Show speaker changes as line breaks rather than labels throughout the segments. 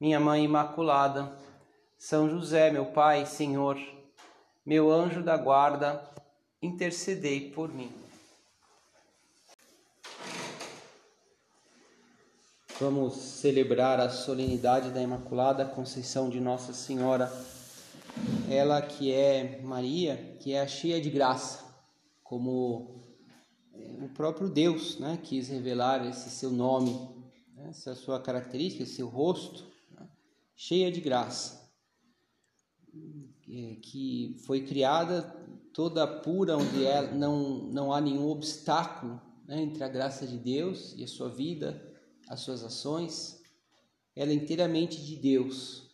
minha Mãe Imaculada, São José, meu Pai, Senhor, meu anjo da guarda, intercedei por mim. Vamos celebrar a solenidade da Imaculada Conceição de Nossa Senhora, ela que é Maria, que é cheia de graça, como o próprio Deus né, quis revelar esse seu nome, essa sua característica, esse seu rosto cheia de graça, que foi criada toda pura, onde é, não, não há nenhum obstáculo né, entre a graça de Deus e a sua vida, as suas ações. Ela é inteiramente de Deus,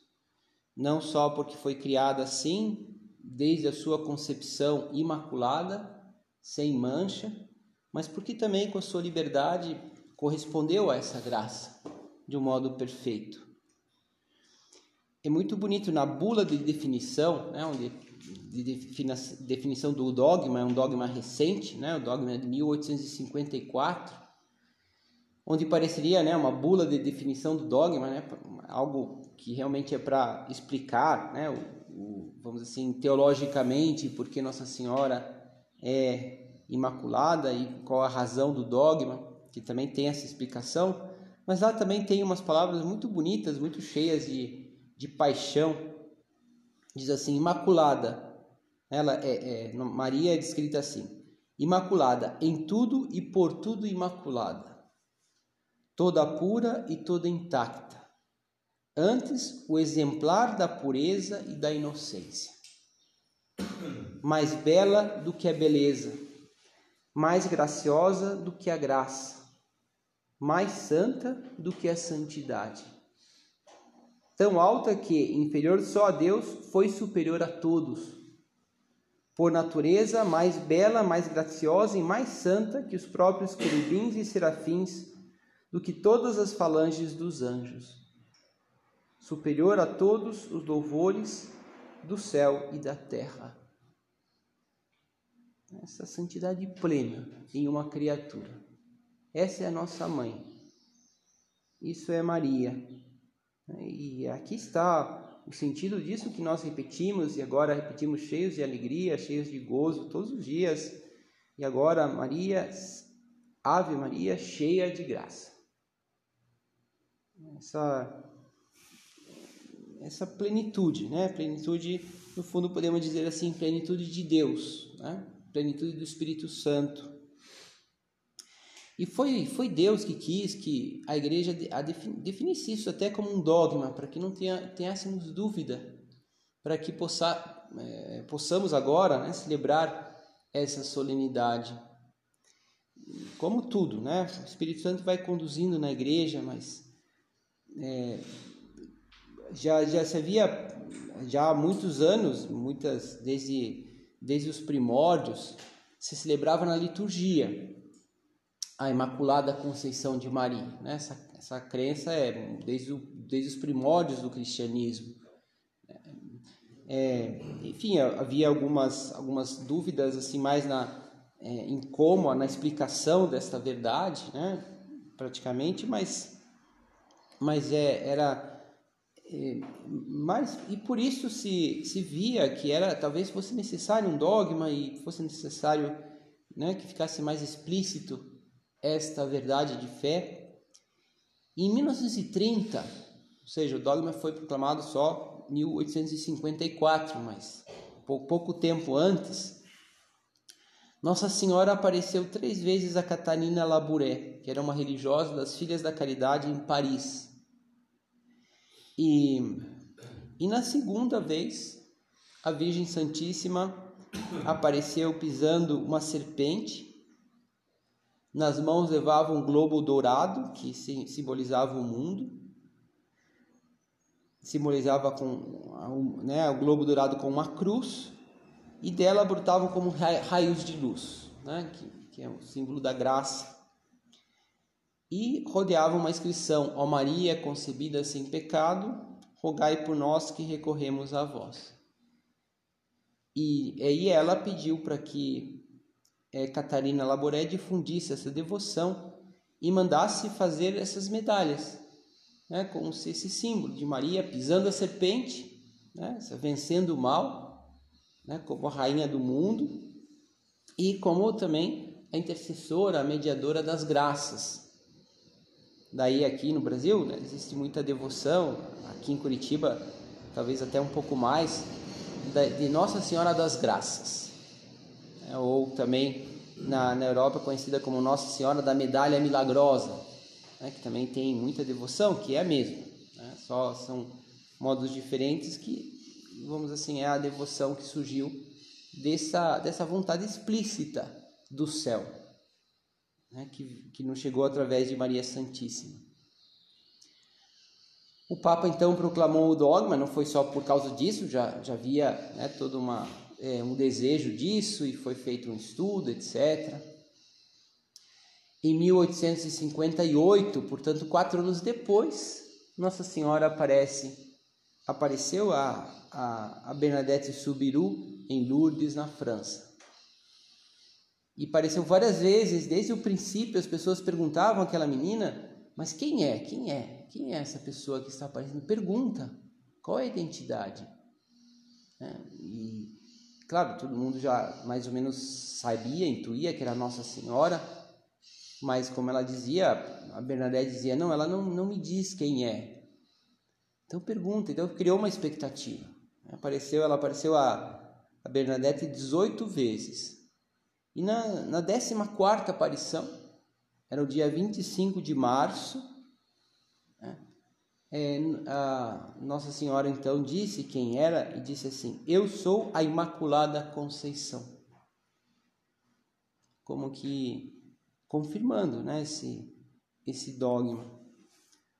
não só porque foi criada assim, desde a sua concepção imaculada, sem mancha, mas porque também com a sua liberdade correspondeu a essa graça de um modo perfeito é muito bonito na bula de definição, né, onde de definição do dogma, é um dogma recente, né, o dogma de 1854, onde pareceria né, uma bula de definição do dogma, né, algo que realmente é para explicar, né, o, o, vamos assim, teologicamente, por que Nossa Senhora é imaculada e qual a razão do dogma, que também tem essa explicação, mas lá também tem umas palavras muito bonitas, muito cheias de de paixão, diz assim: Imaculada. Ela é, é, Maria é descrita assim: Imaculada em tudo e por tudo imaculada, toda pura e toda intacta. Antes, o exemplar da pureza e da inocência. Mais bela do que a beleza, mais graciosa do que a graça, mais santa do que a santidade tão alta que, inferior só a Deus, foi superior a todos. Por natureza, mais bela, mais graciosa e mais santa que os próprios querubins e serafins, do que todas as falanges dos anjos. Superior a todos os louvores do céu e da terra. Essa santidade plena em uma criatura. Essa é a nossa mãe. Isso é Maria, e aqui está o sentido disso que nós repetimos e agora repetimos cheios de alegria, cheios de gozo todos os dias. E agora, Maria, Ave Maria, cheia de graça. Essa essa plenitude, né? Plenitude, no fundo podemos dizer assim, plenitude de Deus, né? Plenitude do Espírito Santo. E foi, foi Deus que quis que a igreja definisse isso até como um dogma, para que não tenha, tenhássemos dúvida, para que possa, é, possamos agora né, celebrar essa solenidade. Como tudo, né? O Espírito Santo vai conduzindo na igreja, mas é, já, já se havia, já há muitos anos, muitas desde, desde os primórdios, se celebrava na liturgia a Imaculada Conceição de Maria. Né? Essa, essa crença é desde, o, desde os primórdios do cristianismo. É, enfim, havia algumas, algumas dúvidas assim mais na, é, em como, na explicação desta verdade, né? praticamente, mas, mas é, era é, mas e por isso se, se via que era talvez fosse necessário um dogma e fosse necessário né, que ficasse mais explícito esta verdade de fé. Em 1930, ou seja, o dogma foi proclamado só em 1854, mas pouco tempo antes, Nossa Senhora apareceu três vezes a Catarina Labouré, que era uma religiosa das Filhas da Caridade em Paris. E, e na segunda vez, a Virgem Santíssima apareceu pisando uma serpente nas mãos levava um globo dourado, que simbolizava o mundo. simbolizava com né, o globo dourado com uma cruz e dela brotavam como raios de luz, né, que, que é o símbolo da graça. E rodeava uma inscrição: Ó Maria, concebida sem pecado, rogai por nós que recorremos a vós. E aí ela pediu para que é, Catarina Laboré difundisse essa devoção e mandasse fazer essas medalhas, né, como se esse símbolo de Maria pisando a serpente, né, vencendo o mal, né, como a rainha do mundo e como também a intercessora, a mediadora das graças. Daí aqui no Brasil né, existe muita devoção, aqui em Curitiba talvez até um pouco mais, de Nossa Senhora das Graças, ou também na, na Europa conhecida como Nossa Senhora da Medalha Milagrosa, né, que também tem muita devoção, que é a mesma, né, só são modos diferentes que, vamos assim, é a devoção que surgiu dessa, dessa vontade explícita do céu, né, que, que nos chegou através de Maria Santíssima. O Papa então proclamou o dogma, não foi só por causa disso, já, já havia né, todo uma, é, um desejo disso e foi feito um estudo, etc. Em 1858, portanto, quatro anos depois, Nossa Senhora aparece, apareceu a, a, a Bernadette Subiru em Lourdes, na França. E apareceu várias vezes, desde o princípio, as pessoas perguntavam àquela menina mas quem é? Quem é? Quem é essa pessoa que está aparecendo? Pergunta. Qual é a identidade? É, e, claro, todo mundo já mais ou menos sabia, intuía que era Nossa Senhora, mas como ela dizia, a Bernadette dizia, não, ela não, não me diz quem é. Então pergunta, então criou uma expectativa. Apareceu, ela apareceu a, a Bernadette 18 vezes. E na, na 14 quarta aparição, era o dia 25 de março. É, Nossa Senhora então disse quem era e disse assim: Eu sou a Imaculada Conceição. Como que confirmando né, esse, esse dogma.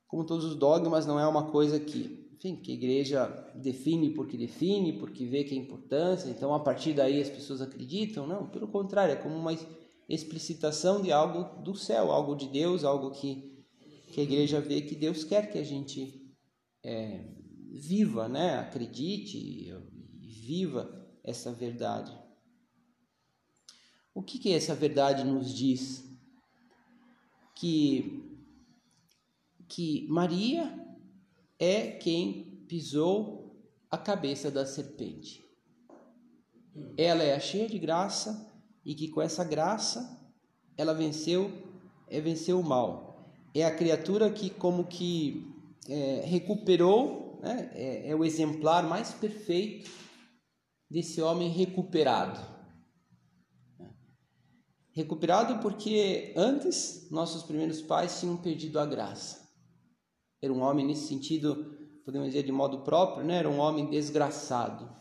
Como todos os dogmas, não é uma coisa que, enfim, que a igreja define porque define, porque vê que é importância, então a partir daí as pessoas acreditam. Não, pelo contrário, é como uma explicitação de algo do céu, algo de Deus, algo que, que a igreja vê que Deus quer que a gente é, viva, né? acredite e viva essa verdade. O que, que essa verdade nos diz? Que, que Maria é quem pisou a cabeça da serpente. Ela é cheia de graça e que com essa graça ela venceu, é, venceu o mal. É a criatura que como que é, recuperou, né? é, é o exemplar mais perfeito desse homem recuperado. Recuperado porque antes nossos primeiros pais tinham perdido a graça. Era um homem nesse sentido, podemos dizer de modo próprio, né? era um homem desgraçado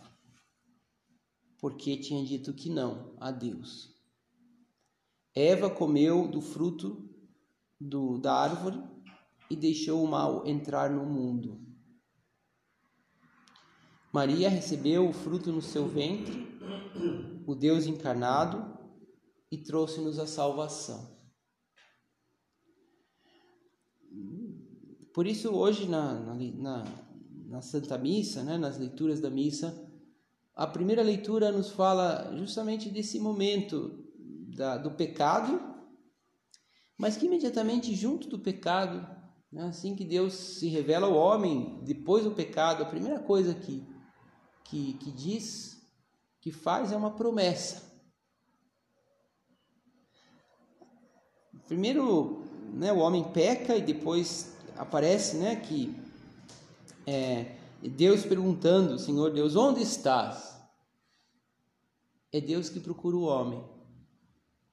porque tinha dito que não a Deus. Eva comeu do fruto do, da árvore e deixou o mal entrar no mundo. Maria recebeu o fruto no seu ventre, o Deus encarnado, e trouxe-nos a salvação. Por isso, hoje, na, na, na Santa Missa, né, nas leituras da missa, a primeira leitura nos fala justamente desse momento da, do pecado, mas que imediatamente junto do pecado, né, assim que Deus se revela ao homem, depois do pecado, a primeira coisa que, que, que diz, que faz é uma promessa. Primeiro, né, o homem peca e depois aparece né, que é, Deus perguntando, Senhor Deus, onde estás? É Deus que procura o homem.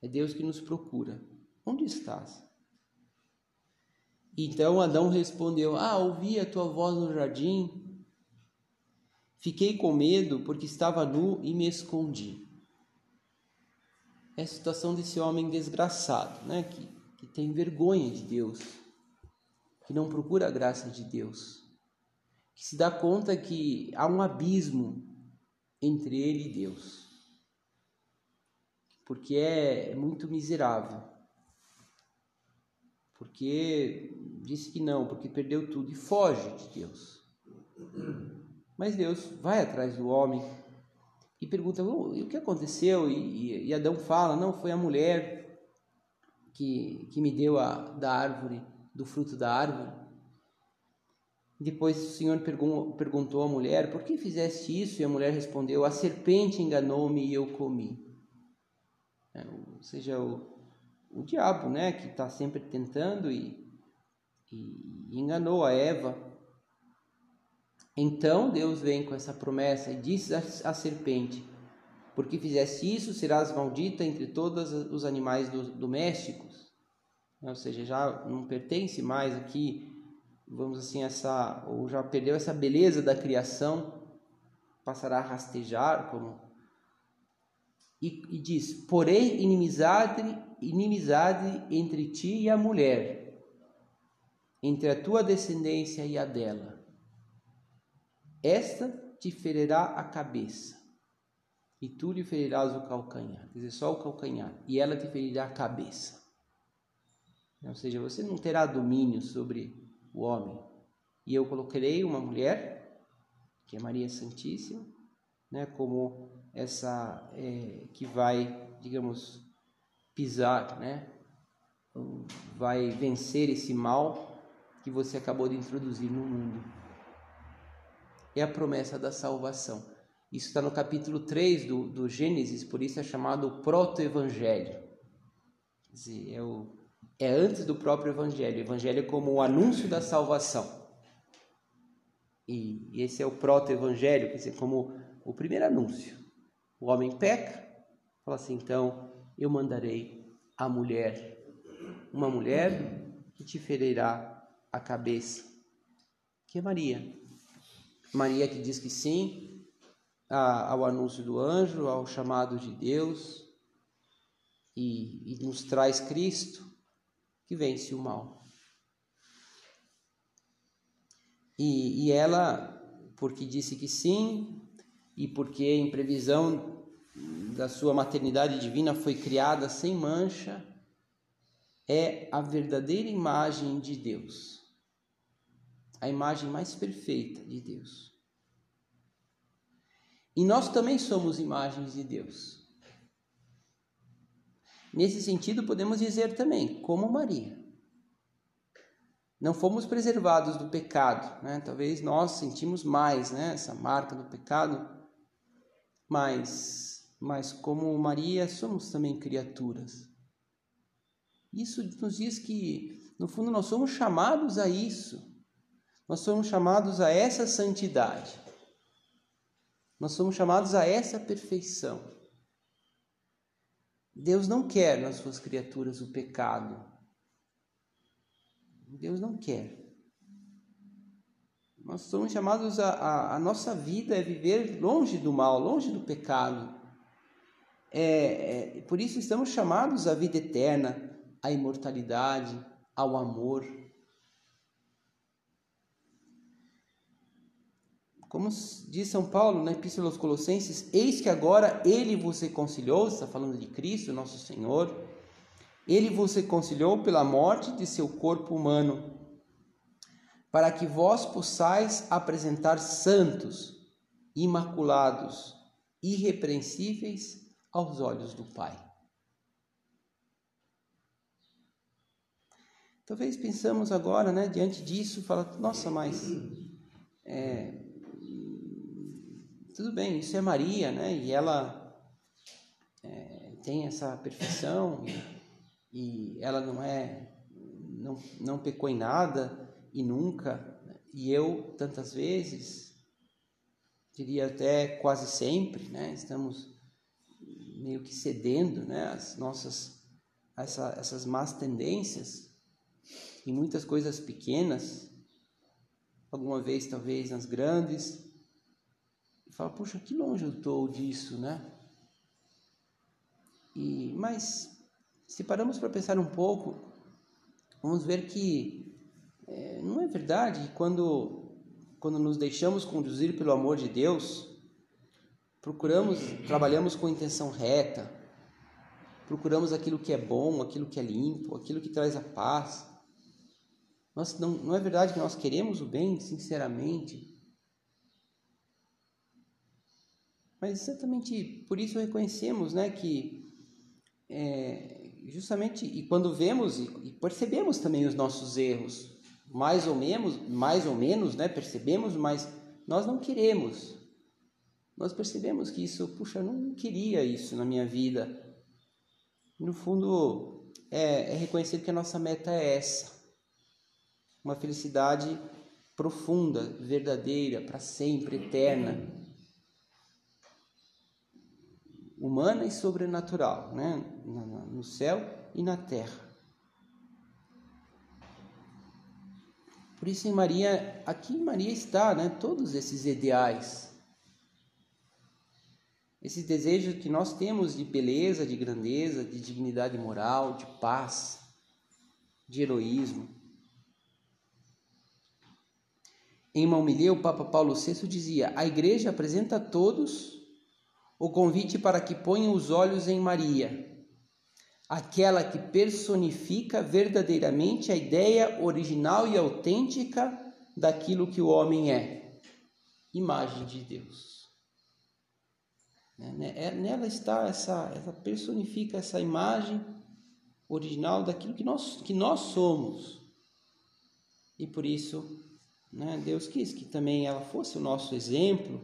É Deus que nos procura. Onde estás? Então Adão respondeu: Ah, ouvi a tua voz no jardim. Fiquei com medo porque estava nu e me escondi. É a situação desse homem desgraçado, né? que, que tem vergonha de Deus, que não procura a graça de Deus que se dá conta que há um abismo entre ele e Deus, porque é muito miserável, porque disse que não, porque perdeu tudo e foge de Deus. Mas Deus vai atrás do homem e pergunta: oh, o que aconteceu? E, e, Adão fala: não, foi a mulher que, que me deu a, da árvore, do fruto da árvore. Depois o Senhor perguntou à mulher: Por que fizeste isso? E a mulher respondeu: A serpente enganou-me e eu comi. É, ou seja, o, o diabo, né, que está sempre tentando e, e, enganou a Eva. Então Deus vem com essa promessa e diz à serpente: Porque fizeste isso, serás maldita entre todos os animais domésticos. Ou seja, já não pertence mais aqui vamos assim, essa, ou já perdeu essa beleza da criação, passará a rastejar, como. E, e diz: porém, inimizade, inimizade entre ti e a mulher, entre a tua descendência e a dela. Esta te ferirá a cabeça, e tu lhe ferirás o calcanhar, quer dizer, só o calcanhar, e ela te ferirá a cabeça. Ou seja, você não terá domínio sobre o homem. E eu coloquei uma mulher, que é Maria Santíssima, né, como essa é, que vai, digamos, pisar, né, vai vencer esse mal que você acabou de introduzir no mundo. É a promessa da salvação. Isso está no capítulo 3 do, do Gênesis, por isso é chamado proto-evangelho. É o é antes do próprio Evangelho. O Evangelho é como o anúncio da salvação. E esse é o proto-evangelho, quer dizer, como o primeiro anúncio. O homem peca, fala assim: então eu mandarei a mulher, uma mulher que te ferirá a cabeça, que é Maria. Maria que diz que sim ao anúncio do anjo, ao chamado de Deus, e, e nos traz Cristo que vence o mal. E, e ela, porque disse que sim, e porque em previsão da sua maternidade divina foi criada sem mancha, é a verdadeira imagem de Deus, a imagem mais perfeita de Deus. E nós também somos imagens de Deus. Nesse sentido, podemos dizer também, como Maria. Não fomos preservados do pecado, né? Talvez nós sentimos mais, né? Essa marca do pecado, mas, mas como Maria, somos também criaturas. Isso nos diz que, no fundo, nós somos chamados a isso. Nós somos chamados a essa santidade. Nós somos chamados a essa perfeição. Deus não quer nas suas criaturas o pecado. Deus não quer. Nós somos chamados a, a, a nossa vida é viver longe do mal, longe do pecado. É, é, por isso estamos chamados à vida eterna, à imortalidade, ao amor. Como diz São Paulo na Epístola aos Colossenses, eis que agora ele vos reconciliou, está falando de Cristo, nosso Senhor, ele vos reconciliou pela morte de seu corpo humano, para que vós possais apresentar santos, imaculados, irrepreensíveis aos olhos do Pai. Talvez pensamos agora, né, diante disso, fala, nossa, mas é, tudo bem, isso é Maria, né? E ela é, tem essa perfeição e, e, ela não é, não, não pecou em nada e nunca. E eu tantas vezes, diria até quase sempre, né? Estamos meio que cedendo, né? As nossas essa, essas más tendências em muitas coisas pequenas, alguma vez talvez nas grandes e fala, puxa, que longe eu estou disso, né? E, mas, se paramos para pensar um pouco, vamos ver que é, não é verdade quando quando nos deixamos conduzir pelo amor de Deus, procuramos, trabalhamos com intenção reta, procuramos aquilo que é bom, aquilo que é limpo, aquilo que traz a paz. Nós, não, não é verdade que nós queremos o bem, sinceramente. Mas exatamente por isso reconhecemos né, que é, justamente, e quando vemos e, e percebemos também os nossos erros, mais ou menos, mais ou menos, né, percebemos, mas nós não queremos. Nós percebemos que isso, puxa, eu não queria isso na minha vida. No fundo, é, é reconhecer que a nossa meta é essa. Uma felicidade profunda, verdadeira, para sempre, eterna. Humana e sobrenatural, né? no céu e na terra. Por isso em Maria, aqui em Maria está, né, todos esses ideais. Esse desejo que nós temos de beleza, de grandeza, de dignidade moral, de paz, de heroísmo. Em uma homilia, o Papa Paulo VI dizia: A Igreja apresenta a todos o convite para que ponham os olhos em Maria, aquela que personifica verdadeiramente a ideia original e autêntica daquilo que o homem é imagem de Deus. Né, é, nela está essa, essa personifica essa imagem original daquilo que nós, que nós somos. E por isso, né, Deus quis que também ela fosse o nosso exemplo,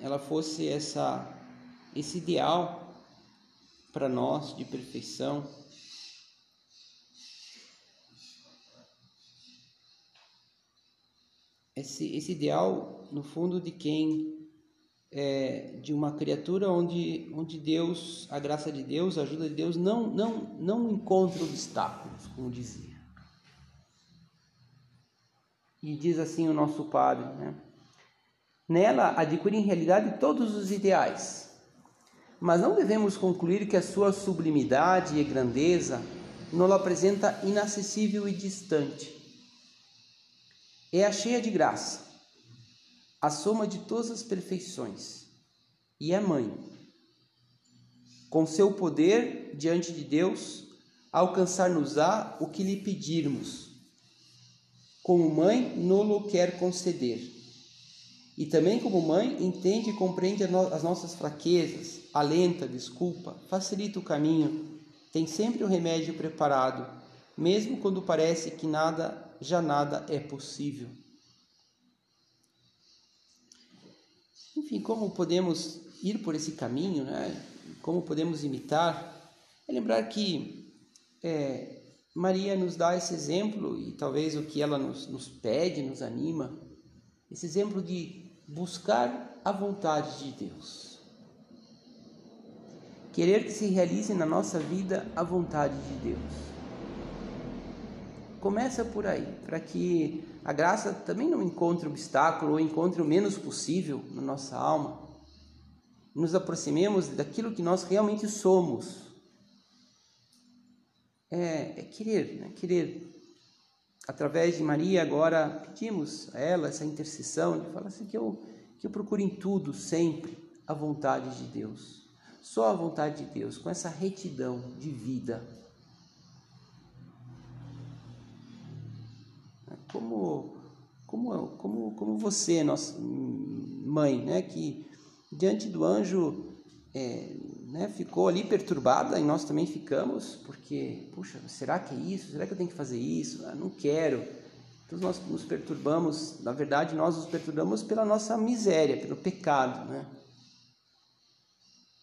ela fosse essa, esse ideal para nós de perfeição. Esse, esse ideal, no fundo, de quem é, de uma criatura onde, onde Deus, a graça de Deus, a ajuda de Deus, não, não, não encontra obstáculos, como dizia. E diz assim o nosso Padre, né? Nela adquirem realidade todos os ideais, mas não devemos concluir que a sua sublimidade e grandeza nos apresenta inacessível e distante. É a cheia de graça, a soma de todas as perfeições, e é mãe. Com seu poder diante de Deus, alcançar-nos-á o que lhe pedirmos. Como mãe, nolo quer conceder e também, como mãe, entende e compreende as nossas fraquezas, alenta, desculpa, facilita o caminho, tem sempre o remédio preparado, mesmo quando parece que nada, já nada é possível. Enfim, como podemos ir por esse caminho, né? como podemos imitar? É lembrar que é, Maria nos dá esse exemplo e talvez o que ela nos, nos pede, nos anima, esse exemplo de buscar a vontade de Deus. Querer que se realize na nossa vida a vontade de Deus. Começa por aí, para que a graça também não encontre obstáculo ou encontre o menos possível na nossa alma. Nos aproximemos daquilo que nós realmente somos. É, é querer, né? querer através de Maria, agora pedimos a ela essa intercessão, de falar assim que eu, que eu procure em tudo, sempre, a vontade de Deus. Só a vontade de Deus, com essa retidão de vida. Como, como, como, como você, nossa mãe, né, que diante do anjo é, né, ficou ali perturbada e nós também ficamos, porque, puxa, será que é isso? Será que eu tenho que fazer isso? Ah, não quero. Então nós nos perturbamos, na verdade, nós nos perturbamos pela nossa miséria, pelo pecado, né?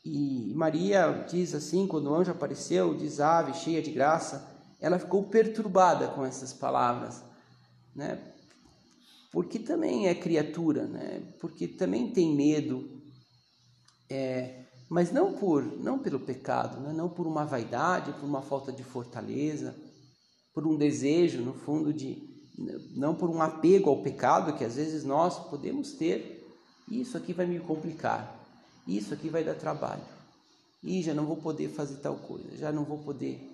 E Maria diz assim, quando o anjo apareceu, diz ave, cheia de graça, ela ficou perturbada com essas palavras, né? Porque também é criatura, né? Porque também tem medo, é, mas não por não pelo pecado, né? não por uma vaidade, por uma falta de fortaleza, por um desejo, no fundo, de não por um apego ao pecado que às vezes nós podemos ter. Isso aqui vai me complicar, isso aqui vai dar trabalho, e já não vou poder fazer tal coisa, já não vou poder.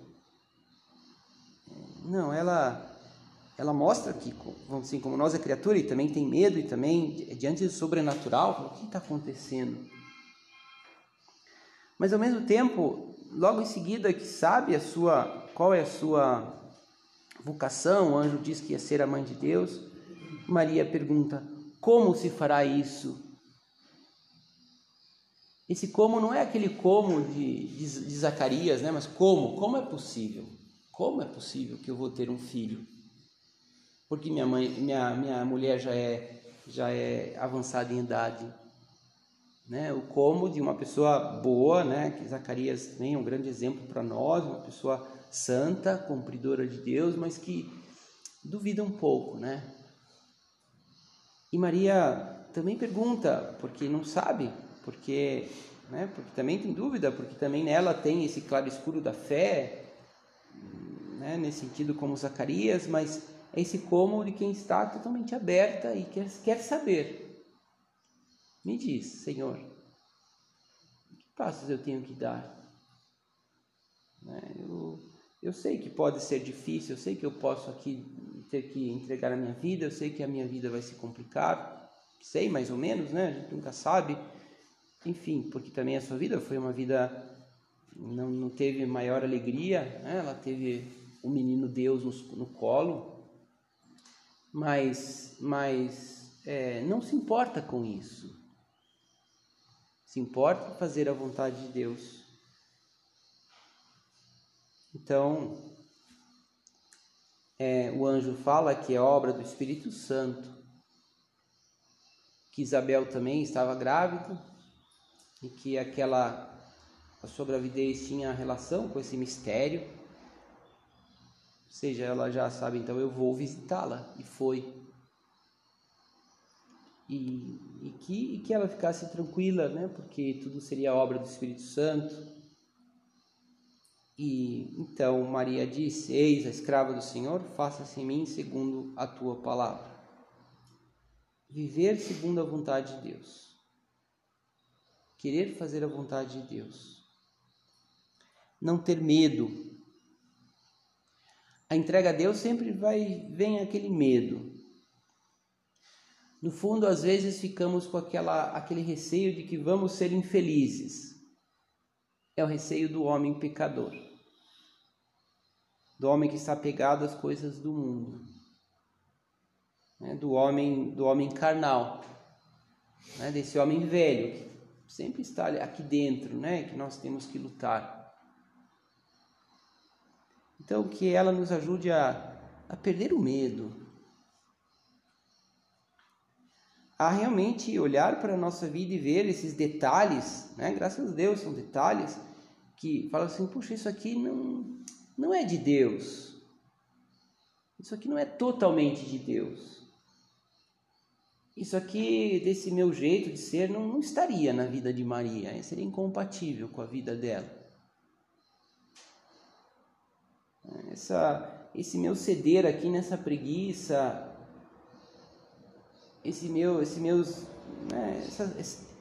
Não, ela ela mostra que, assim, como nós é criatura e também tem medo e também diante do sobrenatural, o que está acontecendo? Mas ao mesmo tempo, logo em seguida que sabe a sua qual é a sua vocação, o anjo diz que ia ser a mãe de Deus. Maria pergunta: "Como se fará isso?" Esse como não é aquele como de, de, de Zacarias, né? Mas como? Como é possível? Como é possível que eu vou ter um filho? Porque minha mãe, minha, minha mulher já é já é avançada em idade né, o como de uma pessoa boa, né, que Zacarias também é um grande exemplo para nós, uma pessoa santa, cumpridora de Deus, mas que duvida um pouco, né? E Maria também pergunta, porque não sabe, porque, né, porque também tem dúvida, porque também nela tem esse claro escuro da fé, né, nesse sentido como Zacarias, mas esse como de quem está totalmente aberta e quer, quer saber. Me diz, Senhor, que passos eu tenho que dar? Né, eu, eu sei que pode ser difícil, eu sei que eu posso aqui ter que entregar a minha vida, eu sei que a minha vida vai se complicar, sei mais ou menos, né? A gente nunca sabe. Enfim, porque também a sua vida foi uma vida não, não teve maior alegria, né? ela teve o menino Deus no, no colo, mas, mas é, não se importa com isso se importa em fazer a vontade de Deus. Então, é, o anjo fala que é obra do Espírito Santo, que Isabel também estava grávida e que aquela a sua gravidez tinha relação com esse mistério. Seja, ela já sabe, então eu vou visitá-la e foi e, e, que, e que ela ficasse tranquila, né? porque tudo seria obra do Espírito Santo. E então Maria disse: Eis a escrava do Senhor, faça-se em mim segundo a tua palavra. Viver segundo a vontade de Deus. Querer fazer a vontade de Deus. Não ter medo. A entrega a Deus sempre vai vem aquele medo. No fundo, às vezes ficamos com aquela, aquele receio de que vamos ser infelizes. É o receio do homem pecador, do homem que está pegado às coisas do mundo, né? do homem do homem carnal, né? desse homem velho que sempre está aqui dentro, né? que nós temos que lutar. Então, que ela nos ajude a, a perder o medo, a realmente olhar para a nossa vida e ver esses detalhes, né? graças a Deus são detalhes que falam assim, puxa, isso aqui não, não é de Deus, isso aqui não é totalmente de Deus, isso aqui, desse meu jeito de ser, não, não estaria na vida de Maria, seria incompatível com a vida dela. Essa, esse meu ceder aqui nessa preguiça, esse meu, esse meus, né, essa, esse,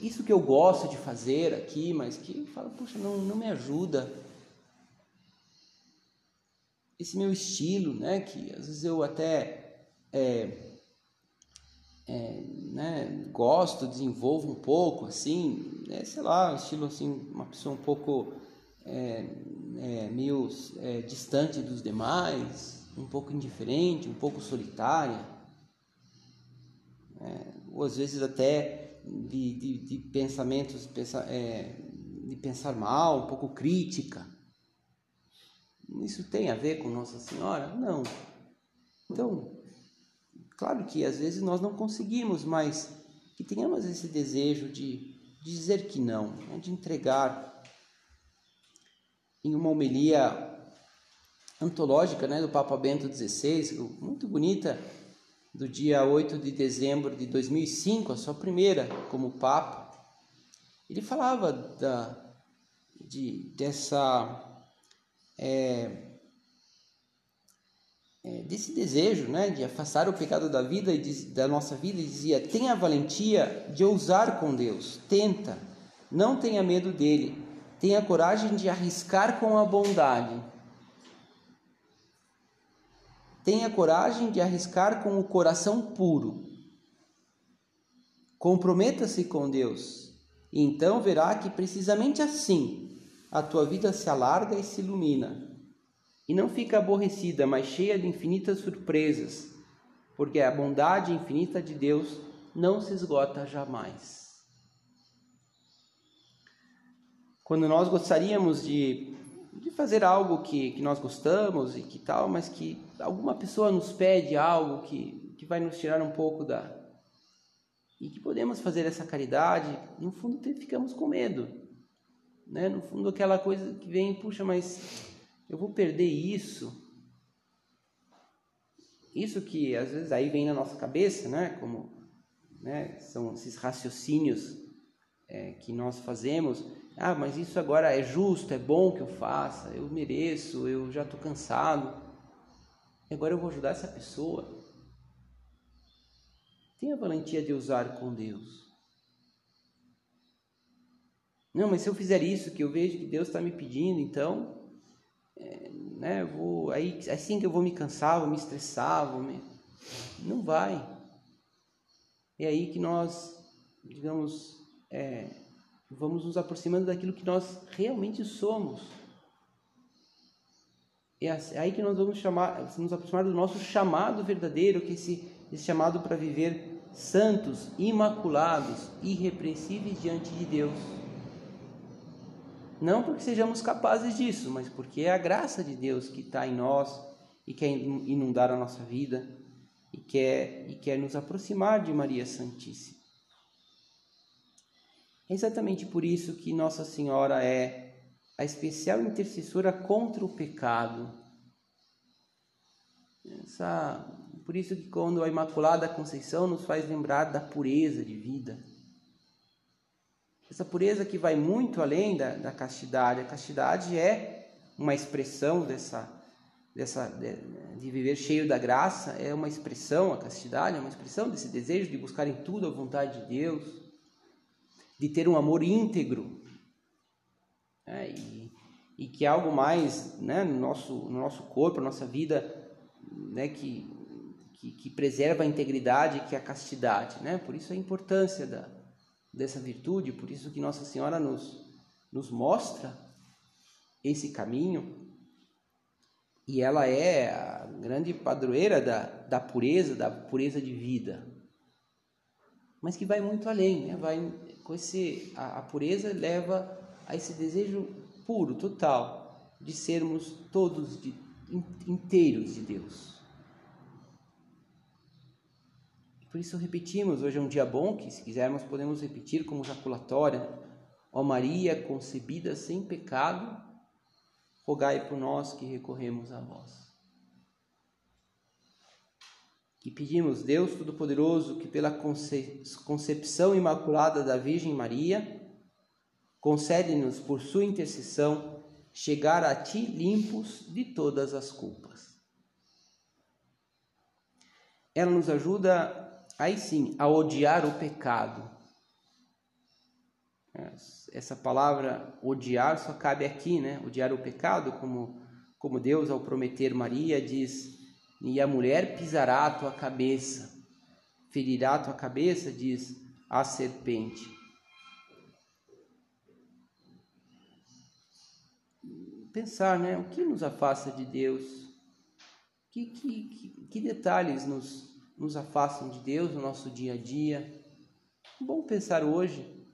isso que eu gosto de fazer aqui, mas que fala, puxa, não, não me ajuda. Esse meu estilo, né, que às vezes eu até é, é, né, gosto, desenvolvo um pouco, assim, né, sei lá, um estilo assim, uma pessoa um pouco é, é meio é, distante dos demais, um pouco indiferente, um pouco solitária é, ou às vezes até de, de, de pensamentos, pensa, é, de pensar mal, um pouco crítica. Isso tem a ver com Nossa Senhora? Não. Então, claro que às vezes nós não conseguimos, mas que tenhamos esse desejo de, dizer que não, né? de entregar. Em uma homilia antológica né, do Papa Bento XVI, muito bonita, do dia 8 de dezembro de 2005, a sua primeira como Papa, ele falava da, de, dessa, é, é, desse desejo né, de afastar o pecado da vida e de, da nossa vida e dizia: tenha a valentia de ousar com Deus, tenta, não tenha medo dele, tenha coragem de arriscar com a bondade tenha coragem de arriscar com o coração puro. Comprometa-se com Deus, e então verá que precisamente assim a tua vida se alarga e se ilumina. E não fica aborrecida, mas cheia de infinitas surpresas, porque a bondade infinita de Deus não se esgota jamais. Quando nós gostaríamos de de fazer algo que, que nós gostamos e que tal, mas que alguma pessoa nos pede algo que, que vai nos tirar um pouco da. E que podemos fazer essa caridade, no fundo ficamos com medo. Né? No fundo, aquela coisa que vem, puxa, mas eu vou perder isso. Isso que às vezes aí vem na nossa cabeça, né? Como né? são esses raciocínios é, que nós fazemos ah, mas isso agora é justo, é bom que eu faça, eu mereço, eu já estou cansado. E agora eu vou ajudar essa pessoa. Tenha a valentia de usar com Deus. Não, mas se eu fizer isso que eu vejo que Deus está me pedindo, então, é, né, vou, aí assim que eu vou me cansar, vou me estressar, vou me... não vai. É aí que nós, digamos, é, vamos nos aproximando daquilo que nós realmente somos. É aí que nós vamos chamar, nos aproximar do nosso chamado verdadeiro, que é esse, esse chamado para viver santos, imaculados, irrepreensíveis diante de Deus. Não porque sejamos capazes disso, mas porque é a graça de Deus que está em nós e quer inundar a nossa vida e quer, e quer nos aproximar de Maria Santíssima. É exatamente por isso que Nossa Senhora é a especial intercessora contra o pecado. Essa, por isso que quando a Imaculada Conceição nos faz lembrar da pureza de vida. Essa pureza que vai muito além da, da castidade. A castidade é uma expressão dessa, dessa de, de, viver cheio da graça, é uma expressão, a castidade é uma expressão desse desejo de buscar em tudo a vontade de Deus de ter um amor íntegro. É, e, e, que é algo mais né, no, nosso, no nosso corpo, na nossa vida, né, que, que, que, preserva a integridade, que é a castidade. Né? Por isso a importância da, dessa virtude, por isso que Nossa Senhora nos, nos mostra esse caminho. E ela é a grande padroeira da, da pureza, da pureza de vida. Mas que vai muito além, né? vai com esse a, a pureza leva a esse desejo puro, total, de sermos todos de, inteiros de Deus. Por isso repetimos, hoje é um dia bom que se quisermos podemos repetir como jaculatória. Ó Maria, concebida sem pecado, rogai por nós que recorremos a vós. E pedimos, Deus Todo-Poderoso, que pela concepção imaculada da Virgem Maria, concede-nos por sua intercessão chegar a Ti limpos de todas as culpas. Ela nos ajuda, aí sim, a odiar o pecado. Essa palavra odiar só cabe aqui, né? Odiar o pecado, como, como Deus, ao prometer Maria, diz e a mulher pisará a tua cabeça, ferirá a tua cabeça, diz a serpente. Pensar, né? O que nos afasta de Deus? Que, que, que, que detalhes nos, nos afastam de Deus no nosso dia a dia? Bom pensar hoje,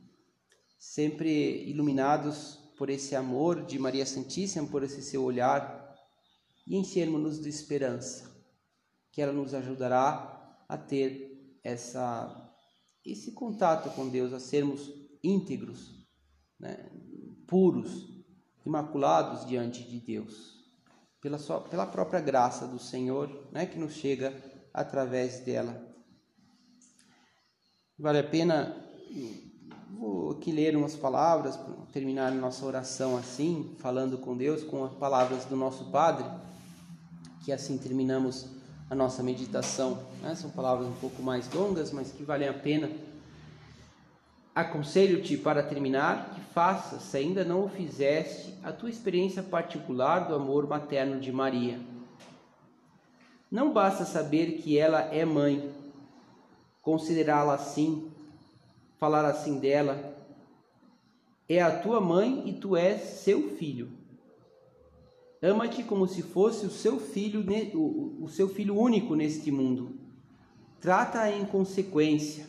sempre iluminados por esse amor de Maria Santíssima, por esse seu olhar, e enchermos-nos de esperança que ela nos ajudará a ter essa esse contato com Deus, a sermos íntegros, né? puros, imaculados diante de Deus, pela, sua, pela própria graça do Senhor, né? que nos chega através dela. Vale a pena, vou aqui ler umas palavras, para terminar nossa oração assim, falando com Deus, com as palavras do nosso Padre, que assim terminamos a nossa meditação. Né? São palavras um pouco mais longas, mas que valem a pena. Aconselho-te, para terminar, que faças, se ainda não o fizeste, a tua experiência particular do amor materno de Maria. Não basta saber que ela é mãe, considerá-la assim, falar assim dela. É a tua mãe e tu és seu filho. Ama-te como se fosse o seu filho, o seu filho único neste mundo. Trata-a em consequência.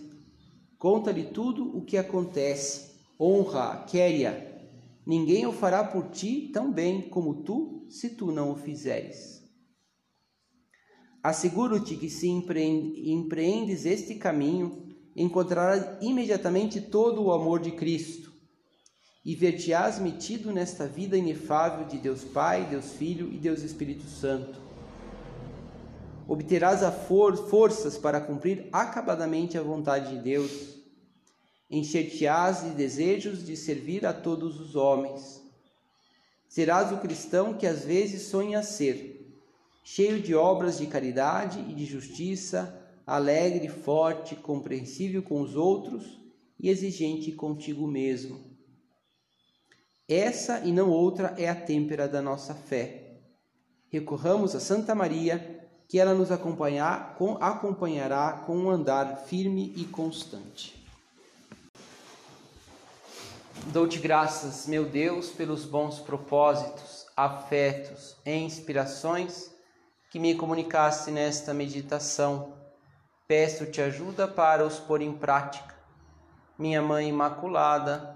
Conta-lhe tudo o que acontece. Honra, quere-a. Ninguém o fará por ti tão bem como tu, se tu não o fizeres. Asseguro-te que se empreendes este caminho, encontrarás imediatamente todo o amor de Cristo e ver-te-ás metido nesta vida inefável de Deus Pai, Deus Filho e Deus Espírito Santo. Obterás a for forças para cumprir acabadamente a vontade de Deus. Encher-te-ás de desejos de servir a todos os homens. Serás o cristão que às vezes sonha ser, cheio de obras de caridade e de justiça, alegre, forte, compreensível com os outros e exigente contigo mesmo essa e não outra é a têmpera da nossa fé. Recorramos a Santa Maria, que ela nos acompanhar, com, acompanhará com um andar firme e constante. Dou-te graças, meu Deus, pelos bons propósitos, afetos e inspirações que me comunicaste nesta meditação. Peço-te ajuda para os pôr em prática. Minha Mãe Imaculada,